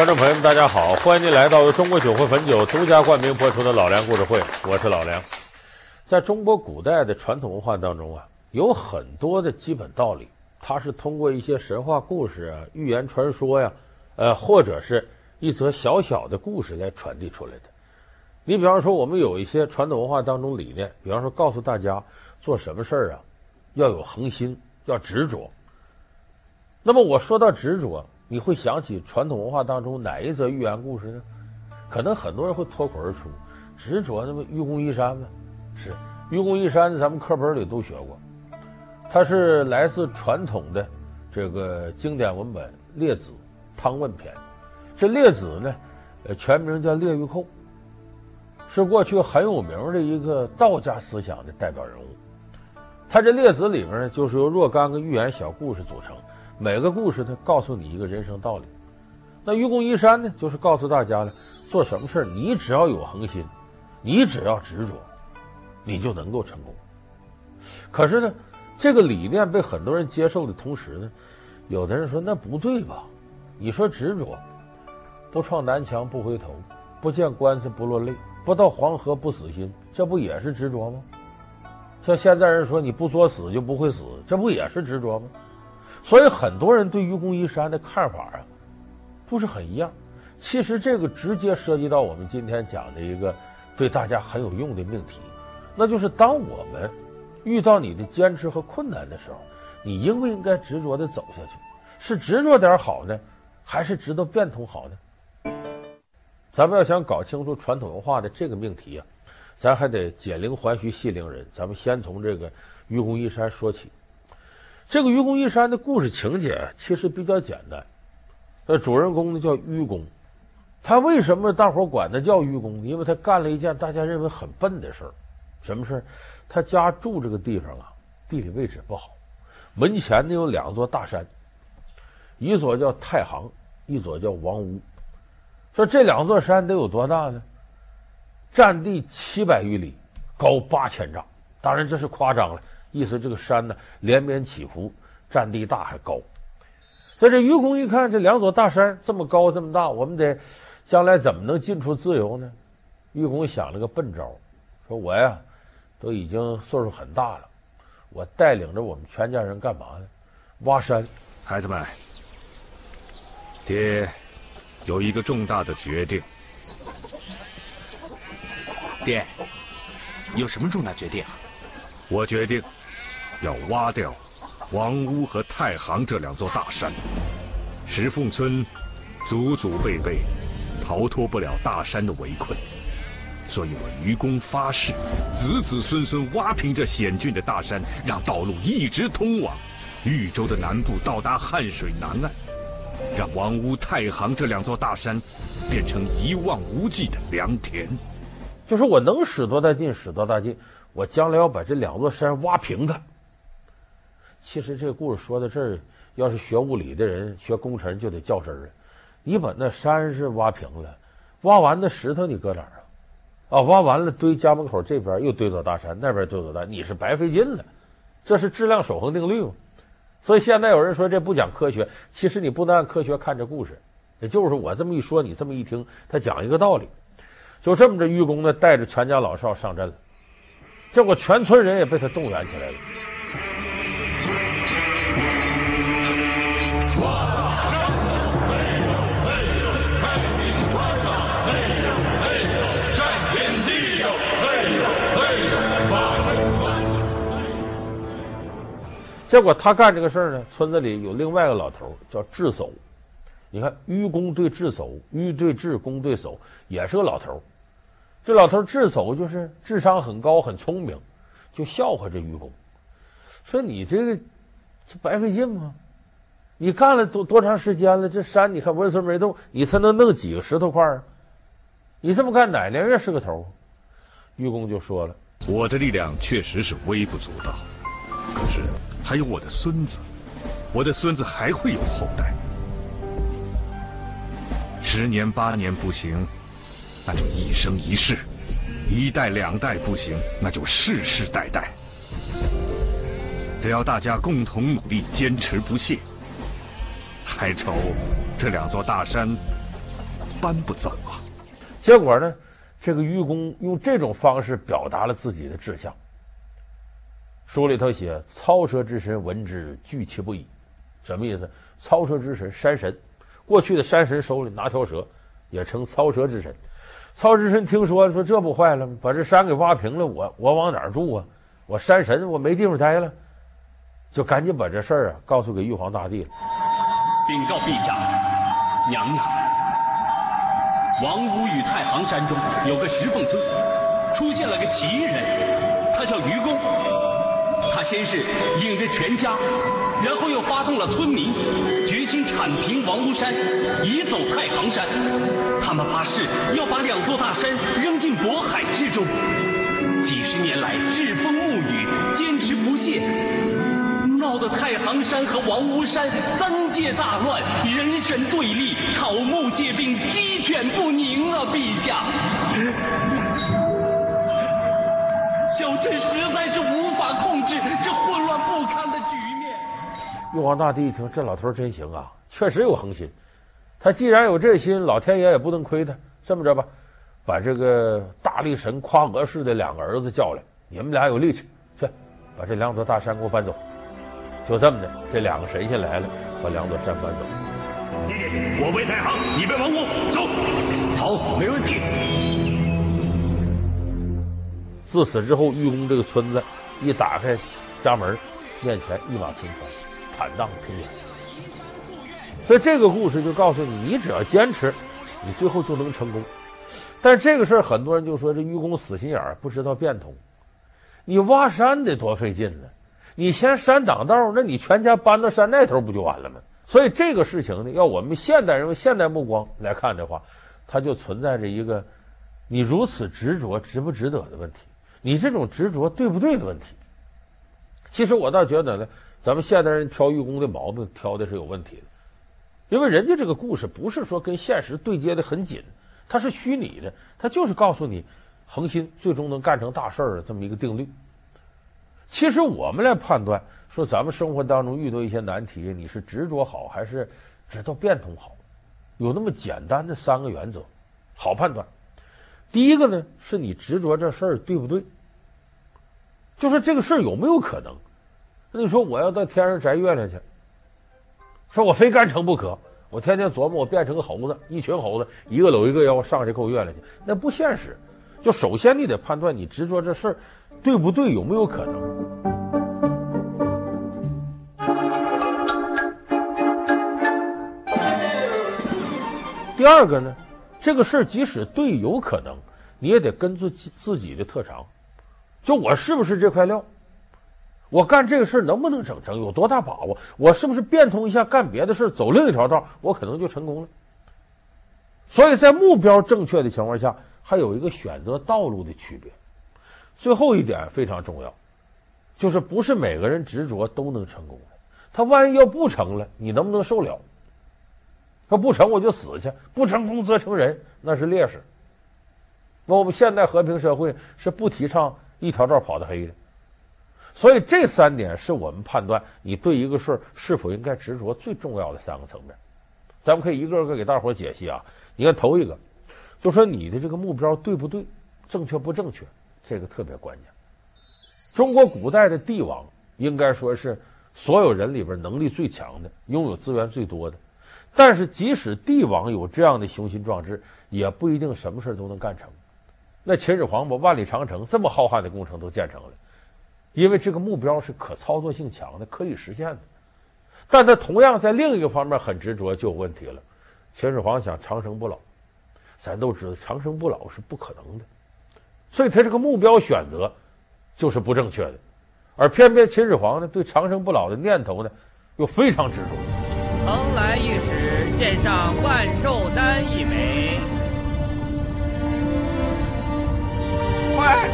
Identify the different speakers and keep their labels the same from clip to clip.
Speaker 1: 观众朋友们，大家好！欢迎您来到由中国酒会汾酒独家冠名播出的《老梁故事会》，我是老梁。在中国古代的传统文化当中啊，有很多的基本道理，它是通过一些神话故事啊、寓言传说呀，呃，或者是一则小小的故事来传递出来的。你比方说，我们有一些传统文化当中理念，比方说告诉大家做什么事儿啊，要有恒心，要执着。那么我说到执着。你会想起传统文化当中哪一则寓言故事呢？可能很多人会脱口而出：“执着那么愚公移山吗？”是愚公移山，咱们课本里都学过。它是来自传统的这个经典文本《列子·汤问篇》。这列子呢，呃，全名叫列御寇，是过去很有名的一个道家思想的代表人物。他这列子里面呢，就是由若干个寓言小故事组成。每个故事呢，告诉你一个人生道理。那愚公移山呢，就是告诉大家呢，做什么事，你只要有恒心，你只要执着，你就能够成功。可是呢，这个理念被很多人接受的同时呢，有的人说那不对吧？你说执着，不撞南墙不回头，不见棺材不落泪，不到黄河不死心，这不也是执着吗？像现在人说你不作死就不会死，这不也是执着吗？所以很多人对愚公移山的看法啊，不是很一样。其实这个直接涉及到我们今天讲的一个对大家很有用的命题，那就是当我们遇到你的坚持和困难的时候，你应不应该执着的走下去？是执着点好呢，还是知道变通好呢？咱们要想搞清楚传统文化的这个命题啊，咱还得解铃还须系铃人。咱们先从这个愚公移山说起。这个愚公移山的故事情节其实比较简单，呃，主人公呢叫愚公，他为什么大伙管他叫愚公？因为他干了一件大家认为很笨的事儿，什么事儿？他家住这个地方啊，地理位置不好，门前呢有两座大山，一座叫太行，一座叫王屋。说这两座山得有多大呢？占地七百余里，高八千丈，当然这是夸张了。意思这个山呢，连绵起伏，占地大还高。在这愚公一看这两座大山这么高这么大，我们得将来怎么能进出自由呢？愚公想了个笨招，说我呀都已经岁数很大了，我带领着我们全家人干嘛呢？挖山。
Speaker 2: 孩子们，爹有一个重大的决定。
Speaker 3: 爹，有什么重大决定啊？
Speaker 2: 我决定。要挖掉王屋和太行这两座大山，石凤村祖祖辈辈逃脱不了大山的围困，所以我愚公发誓，子子孙孙挖平这险峻的大山，让道路一直通往豫州的南部，到达汉水南岸，让王屋、太行这两座大山变成一望无际的良田。
Speaker 1: 就是我能使多大劲使多大劲，我将来要把这两座山挖平它。其实这个故事说到这儿，要是学物理的人、学工程就得较真儿了。你把那山是挖平了，挖完那石头你搁哪儿啊？啊，挖完了堆家门口这边又堆座大山，那边堆座大，你是白费劲了。这是质量守恒定律嘛？所以现在有人说这不讲科学，其实你不能按科学看这故事。也就是我这么一说，你这么一听，他讲一个道理。就这么着，愚公呢带着全家老少上阵了，结果全村人也被他动员起来了。结果他干这个事儿呢，村子里有另外一个老头叫智叟。你看，愚公对智叟，愚对智，公对叟，也是个老头。这老头智叟就是智商很高，很聪明，就笑话这愚公，说你这个这白费劲吗？你干了多多长时间了？这山你看纹丝没动，你才能弄几个石头块啊？你这么干，哪年月是个头？愚公就说了：“
Speaker 2: 我的力量确实是微不足道，可是。”还有我的孙子，我的孙子还会有后代。十年八年不行，那就一生一世；一代两代不行，那就世世代代。只要大家共同努力，坚持不懈，还愁这两座大山搬不走啊！
Speaker 1: 结果呢，这个愚公用这种方式表达了自己的志向。书里头写：“操蛇之神闻之，惧其不已。”什么意思？操蛇之神，山神，过去的山神手里拿条蛇，也称操蛇之神。操之神听说说这不坏了吗？把这山给挖平了，我我往哪儿住啊？我山神我没地方待了，就赶紧把这事儿啊告诉给玉皇大帝了。
Speaker 3: 禀告陛下，娘娘，王屋与太行山中有个石缝村，出现了个奇人，他叫愚公。先是领着全家，然后又发动了村民，决心铲平王屋山，移走太行山。他们发誓要把两座大山扔进渤海之中。几十年来栉风沐雨，坚持不懈，闹得太行山和王屋山三界大乱，人神对立，草木皆兵，鸡犬不宁啊！陛下。小镇实在是无法控制这混乱不堪的局面。
Speaker 1: 玉皇大帝一听，这老头真行啊，确实有恒心。他既然有这心，老天爷也不能亏他。这么着吧，把这个大力神夸娥氏的两个儿子叫来，你们俩有力气，去把这两座大山给我搬走。就这么的，这两个神仙来了，把两座山搬走。
Speaker 2: 弟弟，我为太行，你为王屋，走。
Speaker 3: 好，没问题。
Speaker 1: 自此之后，愚公这个村子一打开家门，面前一马平川，坦荡平原。所以这个故事就告诉你，你只要坚持，你最后就能成功。但这个事儿，很多人就说这愚公死心眼儿，不知道变通。你挖山得多费劲呢？你嫌山挡道，那你全家搬到山那头不就完了吗？所以这个事情呢，要我们现代人用现代目光来看的话，它就存在着一个你如此执着值不值得的问题。你这种执着对不对的问题？其实我倒觉得呢，咱们现代人挑愚公的毛病挑的是有问题的，因为人家这个故事不是说跟现实对接的很紧，它是虚拟的，它就是告诉你恒心最终能干成大事儿的这么一个定律。其实我们来判断说咱们生活当中遇到一些难题，你是执着好还是知道变通好，有那么简单的三个原则，好判断。第一个呢，是你执着这事儿对不对？就是这个事儿有没有可能？那你说我要到天上摘月亮去，说我非干成不可，我天天琢磨我变成个猴子，一群猴子一个搂一个腰上去够月亮去，那不现实。就首先你得判断你执着这事儿对不对，有没有可能？第二个呢？这个事儿即使对有可能，你也得根据自己的特长，就我是不是这块料？我干这个事儿能不能整成？有多大把握？我是不是变通一下干别的事儿，走另一条道，我可能就成功了？所以在目标正确的情况下，还有一个选择道路的区别。最后一点非常重要，就是不是每个人执着都能成功的。他万一要不成了，你能不能受了？说不成我就死去，不成功则成仁，那是烈士。那我们现代和平社会是不提倡一条道跑到黑的，所以这三点是我们判断你对一个事儿是否应该执着最重要的三个层面。咱们可以一个个给大伙解析啊。你看头一个，就说你的这个目标对不对，正确不正确，这个特别关键。中国古代的帝王应该说是所有人里边能力最强的，拥有资源最多的。但是，即使帝王有这样的雄心壮志，也不一定什么事都能干成。那秦始皇把万里长城这么浩瀚的工程都建成了，因为这个目标是可操作性强的，可以实现的。但他同样在另一个方面很执着，就有问题了。秦始皇想长生不老，咱都知道长生不老是不可能的，所以他这个目标选择就是不正确的。而偏偏秦始皇呢，对长生不老的念头呢，又非常执着。
Speaker 4: 蓬莱御史献上万寿丹一枚，
Speaker 5: 快，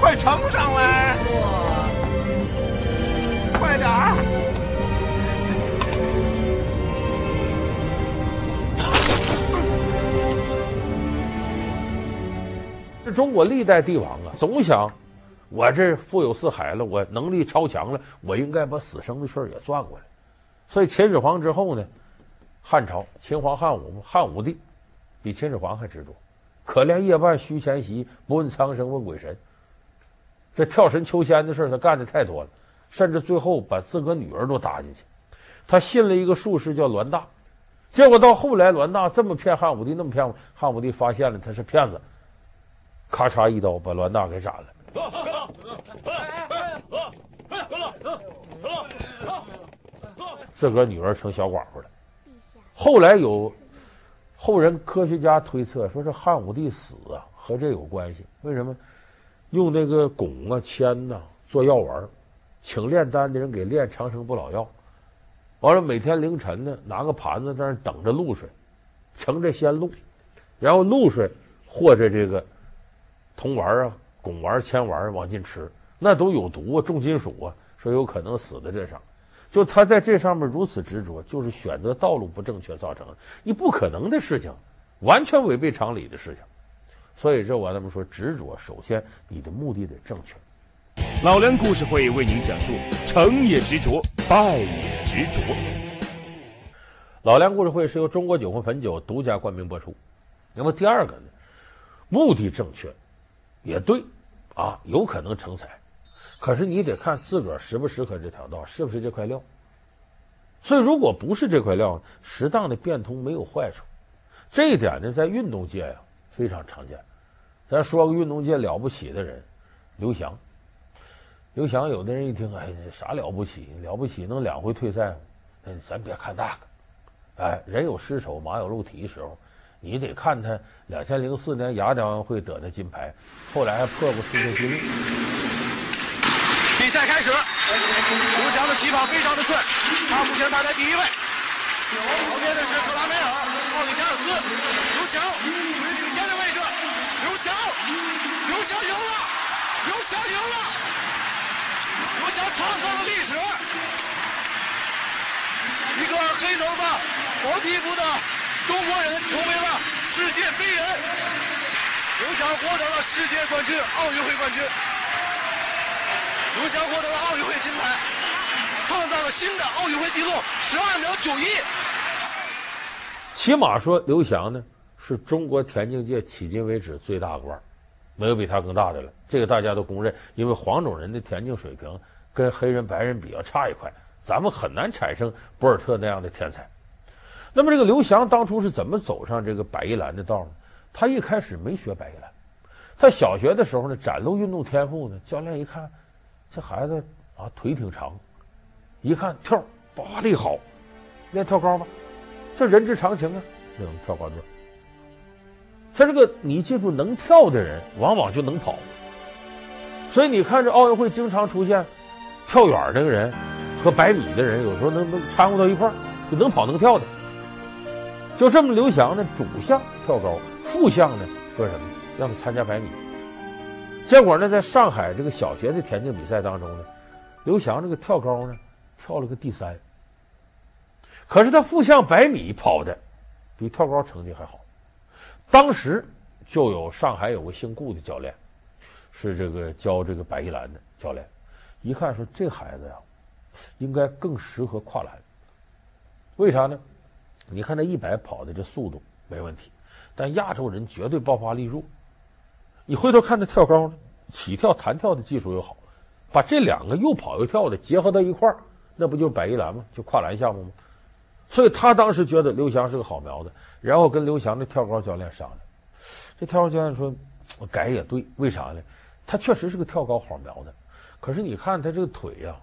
Speaker 5: 快呈上来！
Speaker 4: 哇
Speaker 5: 快点儿！
Speaker 1: 这中国历代帝王啊，总想我这富有四海了，我能力超强了，我应该把死生的事儿也转过来。所以秦始皇之后呢，汉朝秦皇汉武汉武帝比秦始皇还执着。可怜夜半虚前席，不问苍生问鬼神。这跳神求仙的事他干的太多了，甚至最后把自个女儿都搭进去。他信了一个术士叫栾大，结果到后来栾大这么骗汉武帝，那么骗汉武帝，发现了他是骗子，咔嚓一刀把栾大给斩了。自个儿女儿成小寡妇了。后来有后人科学家推测说，这汉武帝死啊和这有关系。为什么？用那个汞啊、铅呐做药丸，请炼丹的人给炼长生不老药。完了，每天凌晨呢，拿个盘子在那等着露水，盛着鲜露，然后露水和着这个铜丸啊、汞丸、铅丸往进吃，那都有毒啊，重金属啊，说有可能死在这上。就他在这上面如此执着，就是选择道路不正确造成的，你不可能的事情，完全违背常理的事情。所以这我那么说，执着首先你的目的得正确。
Speaker 6: 老梁故事会为您讲述：成也执着，败也执着。
Speaker 1: 老梁故事会是由中国酒魂汾酒独家冠名播出。那么第二个呢，目的正确，也对，啊，有可能成才。可是你得看自个儿适不适合这条道，是不是这块料。所以，如果不是这块料，适当的变通没有坏处。这一点呢，在运动界呀非常常见。咱说个运动界了不起的人，刘翔。刘翔，有的人一听，哎，这啥了不起？了不起能两回退赛？那咱别看那个，哎，人有失手，马有漏蹄的时候，你得看他两千零四年雅典奥运会得的金牌，后来还破过世界纪录。
Speaker 7: 比赛开始，刘翔的起跑非常的顺，他目前排在第一位。旁边的是克拉梅尔、奥里加尔斯，刘翔处于领先的位置。刘翔，刘翔赢了，刘翔赢了，刘翔创造了历史，一个黑头发、黄皮肤的中国人成为了世界飞人。刘翔获得了世界冠军、奥运会冠军。刘翔获得了奥运会金牌，创造了新的奥运会纪录十二秒九一。
Speaker 1: 起码说，刘翔呢是中国田径界迄今为止最大的腕，没有比他更大的了。这个大家都公认，因为黄种人的田径水平跟黑人、白人比较差一块，咱们很难产生博尔特那样的天才。那么，这个刘翔当初是怎么走上这个百亿栏的道呢？他一开始没学百亿栏，他小学的时候呢展露运动天赋呢，教练一看。这孩子啊，腿挺长，一看跳拔力好，练跳高吧，这人之常情啊，能跳高队。他这个你记住，能跳的人往往就能跑，所以你看这奥运会经常出现跳远这个人和百米的人有时候能能掺和到一块儿，就能跑能跳的。就这么，刘翔呢，主项跳高，副项呢说什么？让他参加百米。结果呢，在上海这个小学的田径比赛当中呢，刘翔这个跳高呢，跳了个第三。可是他副项百米跑的比跳高成绩还好。当时就有上海有个姓顾的教练，是这个教这个百亿栏的教练，一看说这孩子呀，应该更适合跨栏。为啥呢？你看他一百跑的这速度没问题，但亚洲人绝对爆发力弱。你回头看他跳高呢，起跳、弹跳的技术又好，把这两个又跑又跳的结合到一块儿，那不就是百亿栏吗？就跨栏项目吗？所以他当时觉得刘翔是个好苗子，然后跟刘翔的跳高教练商量。这跳高教练说：“我改也对，为啥呢？他确实是个跳高好苗子，可是你看他这个腿呀、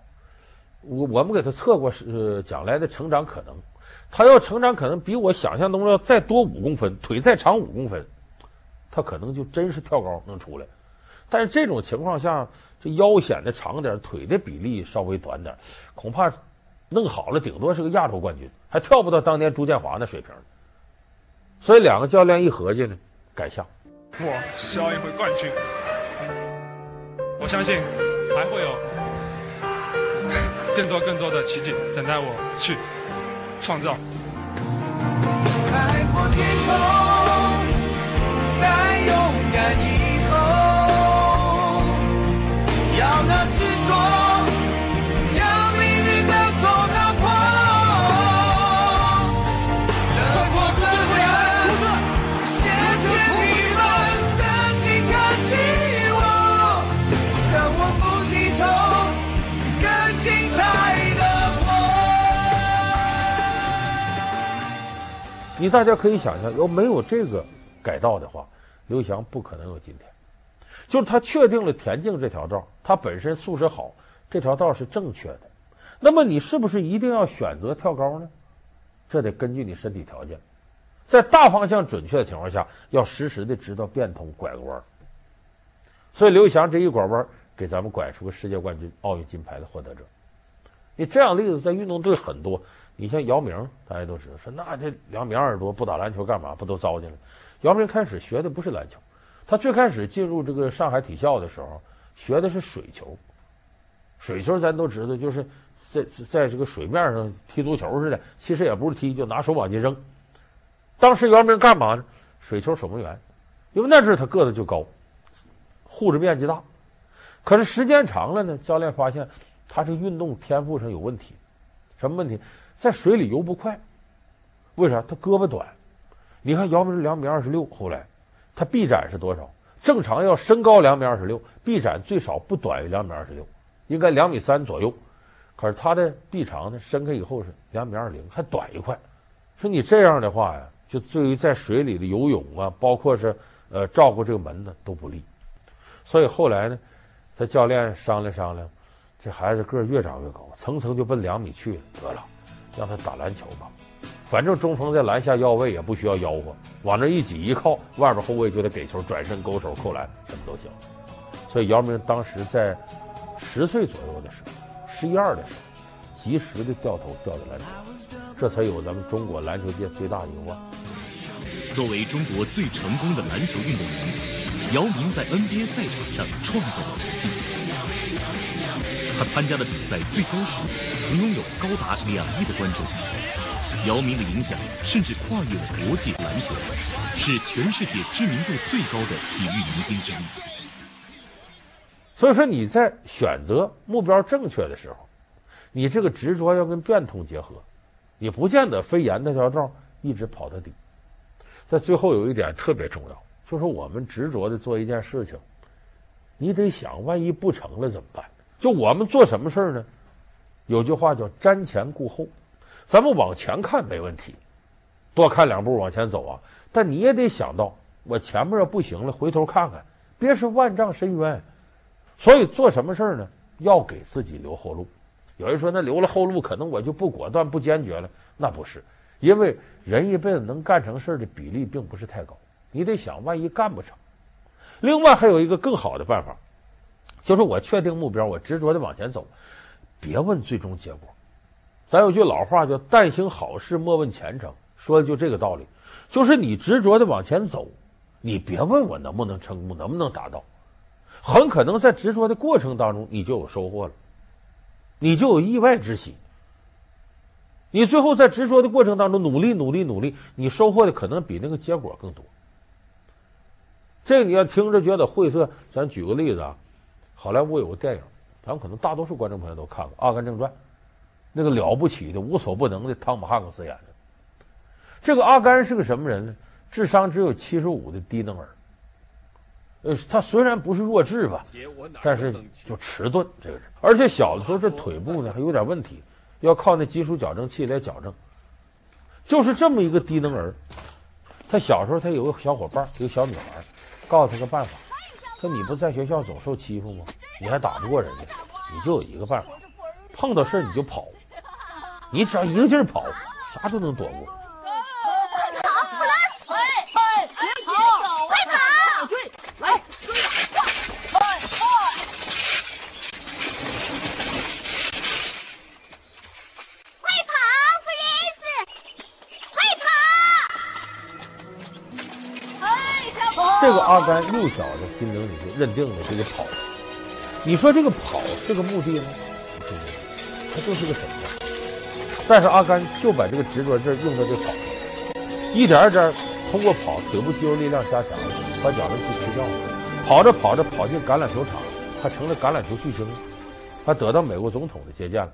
Speaker 1: 我我们给他测过是将来的成长可能，他要成长可能比我想象中要再多五公分，腿再长五公分。”他可能就真是跳高能出来，但是这种情况下，这腰显得长点，腿的比例稍微短点，恐怕弄好了顶多是个亚洲冠军，还跳不到当年朱建华那水平。所以两个教练一合计呢，改项。
Speaker 8: 我是奥运会冠军，我相信还会有更多更多的奇迹等待我去创造。
Speaker 1: 你大家可以想象，要没有这个改道的话，刘翔不可能有今天。就是他确定了田径这条道，他本身素质好，这条道是正确的。那么你是不是一定要选择跳高呢？这得根据你身体条件，在大方向准确的情况下，要实时的知道变通拐个弯。所以刘翔这一拐弯，给咱们拐出个世界冠军、奥运金牌的获得者。你这样例子在运动队很多。你像姚明，大家都知道，说那这两米二十多不打篮球干嘛？不都糟践了？姚明开始学的不是篮球。他最开始进入这个上海体校的时候，学的是水球。水球咱都知道，就是在在这个水面上踢足球似的，其实也不是踢，就拿手往进扔。当时姚明干嘛呢？水球守门员，因为那阵他个子就高，护着面积大。可是时间长了呢，教练发现他这个运动天赋上有问题。什么问题？在水里游不快。为啥？他胳膊短。你看姚明是两米二十六，后来。他臂展是多少？正常要身高两米二十六，臂展最少不短于两米二十六，应该两米三左右。可是他的臂长呢，伸开以后是两米二零，还短一块。说你这样的话呀，就对于在水里的游泳啊，包括是呃照顾这个门呢都不利。所以后来呢，他教练商量商量，这孩子个儿越长越高，层层就奔两米去了。得了，让他打篮球吧。反正中锋在篮下要位也不需要吆喝，往那一挤一靠，外边后卫就得给球，转身勾手扣篮，什么都行。所以姚明当时在十岁左右的时候，十一二的时候，及时的掉头掉到篮球，这才有咱们中国篮球界最大的荣光。
Speaker 9: 作为中国最成功的篮球运动员，姚明在 NBA 赛场上创造了奇迹。他参加的比赛最高时，曾拥有高达两亿的观众。姚明的影响甚至跨越了国际篮球，是全世界知名度最高的体育明星之一。
Speaker 1: 所以说你在选择目标正确的时候，你这个执着要跟变通结合，你不见得非沿那条道一直跑到底。在最后有一点特别重要，就是我们执着的做一件事情，你得想，万一不成了怎么办？就我们做什么事儿呢？有句话叫瞻前顾后。咱们往前看没问题，多看两步往前走啊！但你也得想到，我前面要不行了，回头看看，别是万丈深渊。所以做什么事儿呢？要给自己留后路。有人说，那留了后路，可能我就不果断、不坚决了。那不是，因为人一辈子能干成事儿的比例并不是太高。你得想，万一干不成。另外还有一个更好的办法，就是我确定目标，我执着的往前走，别问最终结果。咱有句老话叫“但行好事，莫问前程”，说的就这个道理。就是你执着的往前走，你别问我能不能成功，能不能达到。很可能在执着的过程当中，你就有收获了，你就有意外之喜。你最后在执着的过程当中努力、努力、努力，你收获的可能比那个结果更多。这个你要听着觉得晦涩，咱举个例子啊，好莱坞有个电影，咱们可能大多数观众朋友都看过《阿甘正传》。那个了不起的、无所不能的汤姆汉克斯演的，这个阿甘是个什么人呢？智商只有七十五的低能儿。呃，他虽然不是弱智吧，但是就迟钝这个人，而且小的时候这腿部呢还有点问题，要靠那基础矫正器来矫正。就是这么一个低能儿，他小时候他有个小伙伴，有个小女孩，告诉他个办法，说你不在学校总受欺负吗？你还打不过人家，你就有一个办法，碰到事儿你就跑。你只要一个劲儿跑，啥都能躲
Speaker 10: 过。
Speaker 1: 这个阿甘幼小的心灵里就认定了这个跑。你说这个跑是个目的吗？不是，它就是个手段。但是阿甘就把这个执着劲用在这跑上，一点一点通过跑，腿部肌肉力量加强了，把矫正器吃掉了。跑着跑着跑进橄榄球场，他成了橄榄球巨星，他得到美国总统的接见了。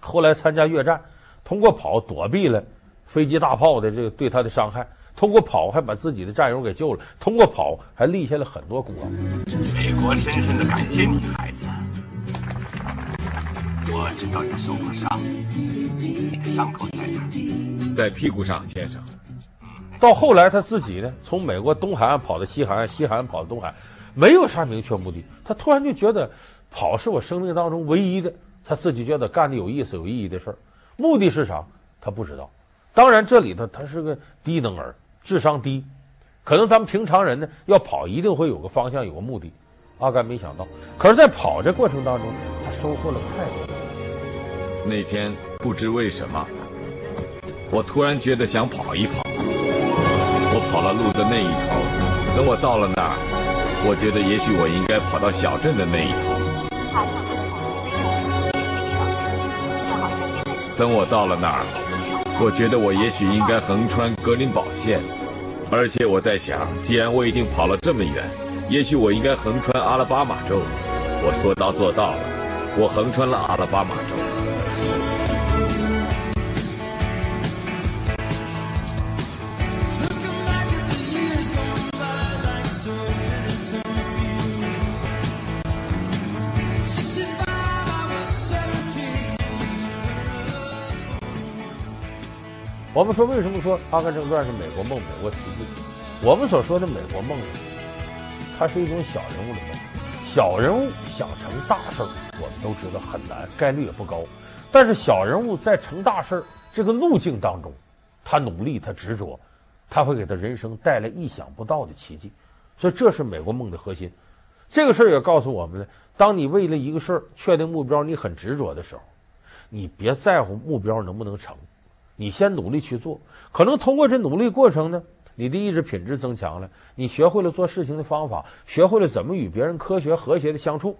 Speaker 1: 后来参加越战，通过跑躲避了飞机大炮的这个对他的伤害，通过跑还把自己的战友给救了，通过跑还立下了很多功劳。
Speaker 5: 美国深深的感谢你，孩子。我知道你受过伤，你的伤口在哪？
Speaker 6: 在屁股上，先生。
Speaker 1: 到后来他自己呢，从美国东海岸跑到西海岸，西海岸跑到东海，没有啥明确目的。他突然就觉得跑是我生命当中唯一的，他自己觉得干的有意思、有意义的事儿。目的是啥？他不知道。当然，这里头他是个低能儿，智商低。可能咱们平常人呢，要跑一定会有个方向，有个目的。阿甘没想到，可是，在跑这过程当中，他收获了太多。
Speaker 11: 那天不知为什么，我突然觉得想跑一跑。我跑了路的那一头，等我到了那儿，我觉得也许我应该跑到小镇的那一头。等我到了那儿，我觉得我也许应该横穿格林堡线，而且我在想，既然我已经跑了这么远，也许我应该横穿阿拉巴马州。我说到做到了，我横穿了阿拉巴马州。
Speaker 1: 我们说，为什么说《阿甘正传》是美国梦、美国奇迹？我们所说的美国梦，它是一种小人物的梦。小人物想成大事儿，我们都知道很难，概率也不高。但是小人物在成大事儿这个路径当中，他努力，他执着，他会给他人生带来意想不到的奇迹。所以，这是美国梦的核心。这个事儿也告诉我们呢：当你为了一个事儿确定目标，你很执着的时候，你别在乎目标能不能成。你先努力去做，可能通过这努力过程呢，你的意志品质增强了，你学会了做事情的方法，学会了怎么与别人科学和谐的相处。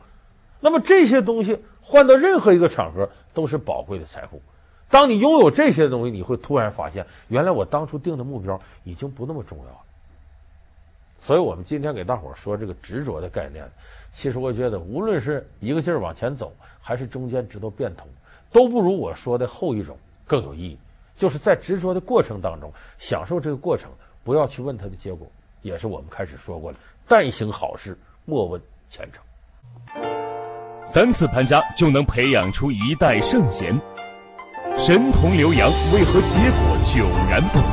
Speaker 1: 那么这些东西换到任何一个场合都是宝贵的财富。当你拥有这些东西，你会突然发现，原来我当初定的目标已经不那么重要了。所以我们今天给大伙儿说这个执着的概念，其实我觉得无论是一个劲儿往前走，还是中间知道变通，都不如我说的后一种更有意义。就是在执着的过程当中，享受这个过程，不要去问他的结果，也是我们开始说过的。但行好事，莫问前程。
Speaker 6: 三次攀加就能培养出一代圣贤，神童刘洋为何结果迥然不同？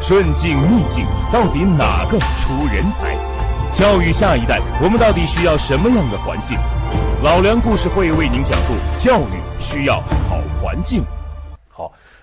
Speaker 6: 顺境逆境，到底哪个出人才？教育下一代，我们到底需要什么样的环境？老梁故事会为您讲述：教育需要好环境。